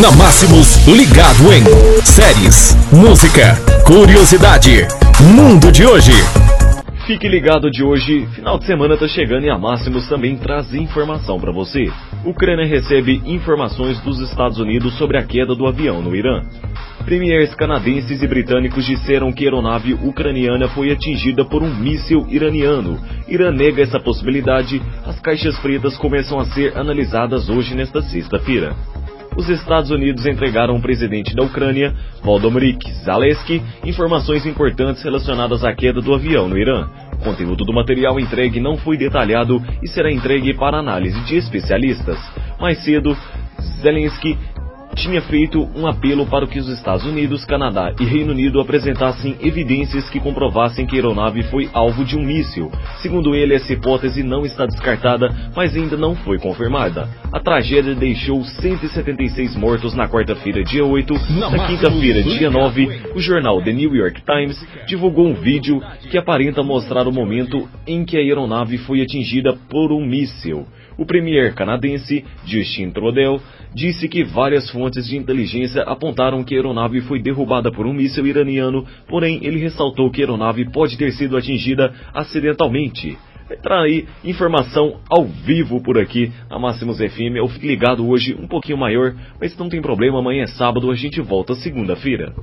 Na Máximos, ligado em séries, música, curiosidade, mundo de hoje. Fique ligado de hoje, final de semana tá chegando e a Máximos também traz informação para você. Ucrânia recebe informações dos Estados Unidos sobre a queda do avião no Irã. Premiers canadenses e britânicos disseram que a aeronave ucraniana foi atingida por um míssil iraniano. Irã nega essa possibilidade. As caixas pretas começam a ser analisadas hoje nesta sexta-feira os Estados Unidos entregaram ao presidente da Ucrânia, Volodymyr Zelensky, informações importantes relacionadas à queda do avião no Irã. O conteúdo do material entregue não foi detalhado e será entregue para análise de especialistas. Mais cedo, Zelensky tinha feito um apelo para que os Estados Unidos, Canadá e Reino Unido apresentassem evidências que comprovassem que a aeronave foi alvo de um míssil. Segundo ele, essa hipótese não está descartada, mas ainda não foi confirmada. A tragédia deixou 176 mortos na quarta-feira, dia 8. Na quinta-feira, dia 9, o jornal The New York Times divulgou um vídeo que aparenta mostrar o momento em que a aeronave foi atingida por um míssil. O premier canadense Justin Trudeau disse que várias fontes de inteligência apontaram que a aeronave foi derrubada por um míssil iraniano, porém ele ressaltou que a aeronave pode ter sido atingida acidentalmente. Entrar aí informação ao vivo por aqui na Máximos FM. Eu fico ligado hoje um pouquinho maior, mas não tem problema, amanhã é sábado, a gente volta segunda-feira.